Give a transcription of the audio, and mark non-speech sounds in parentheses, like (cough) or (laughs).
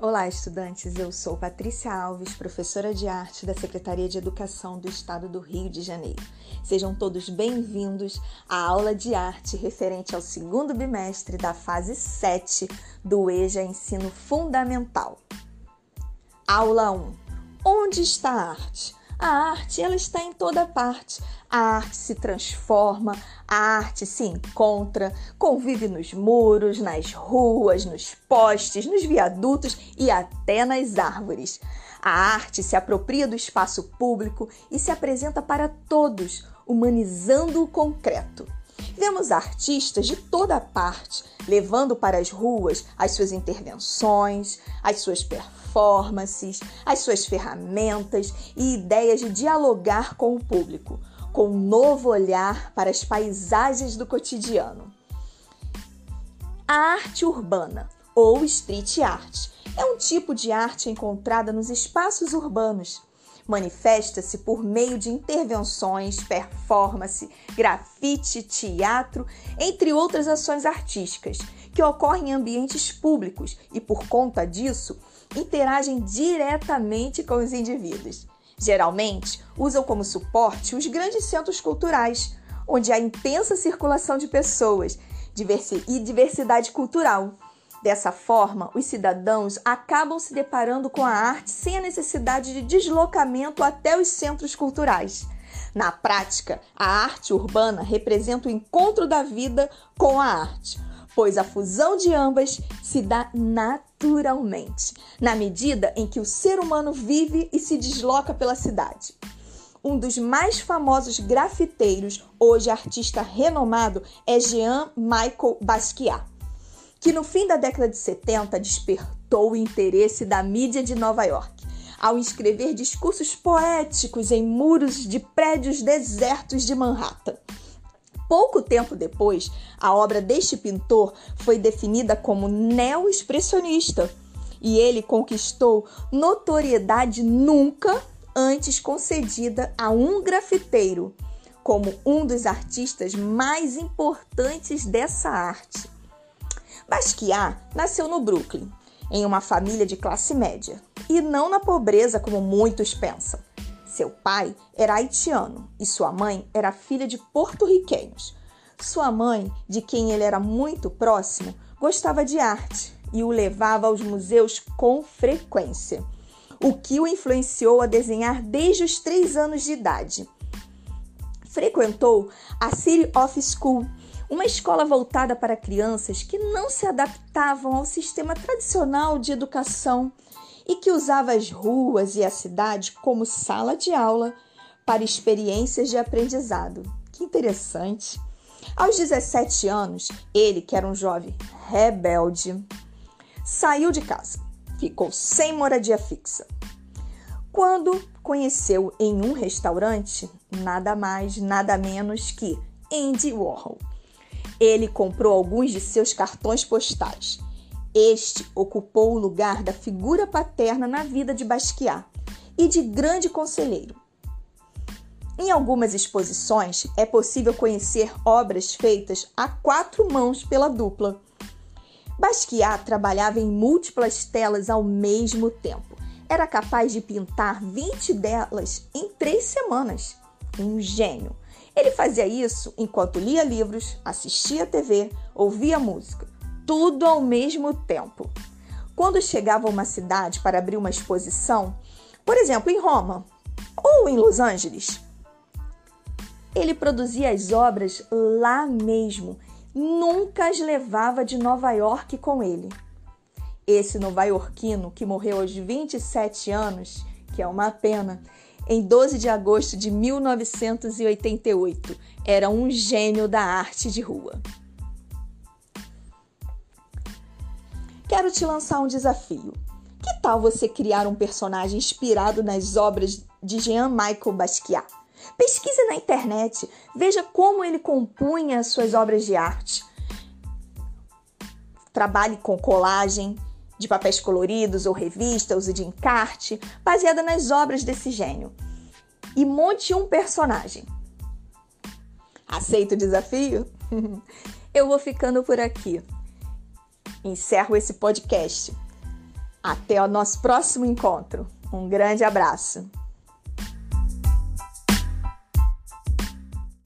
Olá, estudantes. Eu sou Patrícia Alves, professora de arte da Secretaria de Educação do Estado do Rio de Janeiro. Sejam todos bem-vindos à aula de arte referente ao segundo bimestre da fase 7 do EJA Ensino Fundamental. Aula 1. Onde está a arte? A arte, ela está em toda parte. A arte se transforma, a arte se encontra, convive nos muros, nas ruas, nos postes, nos viadutos e até nas árvores. A arte se apropria do espaço público e se apresenta para todos, humanizando o concreto. Vemos artistas de toda parte levando para as ruas as suas intervenções, as suas performances, as suas ferramentas e ideias de dialogar com o público, com um novo olhar para as paisagens do cotidiano. A arte urbana, ou street art, é um tipo de arte encontrada nos espaços urbanos manifesta-se por meio de intervenções, performance, grafite, teatro, entre outras ações artísticas, que ocorrem em ambientes públicos e, por conta disso, interagem diretamente com os indivíduos. Geralmente, usam como suporte os grandes centros culturais, onde há intensa circulação de pessoas e diversidade cultural Dessa forma, os cidadãos acabam se deparando com a arte sem a necessidade de deslocamento até os centros culturais. Na prática, a arte urbana representa o encontro da vida com a arte, pois a fusão de ambas se dá naturalmente, na medida em que o ser humano vive e se desloca pela cidade. Um dos mais famosos grafiteiros, hoje artista renomado, é Jean Michael Basquiat que no fim da década de 70 despertou o interesse da mídia de Nova York, ao escrever discursos poéticos em muros de prédios desertos de Manhattan. Pouco tempo depois, a obra deste pintor foi definida como neo-expressionista e ele conquistou notoriedade nunca antes concedida a um grafiteiro, como um dos artistas mais importantes dessa arte. Basquiat nasceu no Brooklyn, em uma família de classe média, e não na pobreza como muitos pensam. Seu pai era haitiano e sua mãe era filha de porto-riquenhos. Sua mãe, de quem ele era muito próximo, gostava de arte e o levava aos museus com frequência, o que o influenciou a desenhar desde os três anos de idade. Frequentou a City of School uma escola voltada para crianças que não se adaptavam ao sistema tradicional de educação e que usava as ruas e a cidade como sala de aula para experiências de aprendizado. Que interessante! Aos 17 anos, ele, que era um jovem rebelde, saiu de casa, ficou sem moradia fixa. Quando conheceu em um restaurante nada mais, nada menos que Andy Warhol. Ele comprou alguns de seus cartões postais. Este ocupou o lugar da figura paterna na vida de Basquiat e de grande conselheiro. Em algumas exposições é possível conhecer obras feitas a quatro mãos pela dupla. Basquiat trabalhava em múltiplas telas ao mesmo tempo. Era capaz de pintar 20 delas em três semanas. Um gênio. Ele fazia isso enquanto lia livros, assistia TV, ouvia música, tudo ao mesmo tempo. Quando chegava a uma cidade para abrir uma exposição, por exemplo, em Roma ou em Los Angeles, ele produzia as obras lá mesmo, nunca as levava de Nova York com ele. Esse nova-iorquino que morreu aos 27 anos, que é uma pena, em 12 de agosto de 1988. Era um gênio da arte de rua. Quero te lançar um desafio. Que tal você criar um personagem inspirado nas obras de Jean-Michel Basquiat? Pesquise na internet, veja como ele compunha suas obras de arte. Trabalhe com colagem, de papéis coloridos ou revista, uso de encarte, baseada nas obras desse gênio. E monte um personagem. Aceita o desafio? (laughs) Eu vou ficando por aqui. Encerro esse podcast. Até o nosso próximo encontro. Um grande abraço!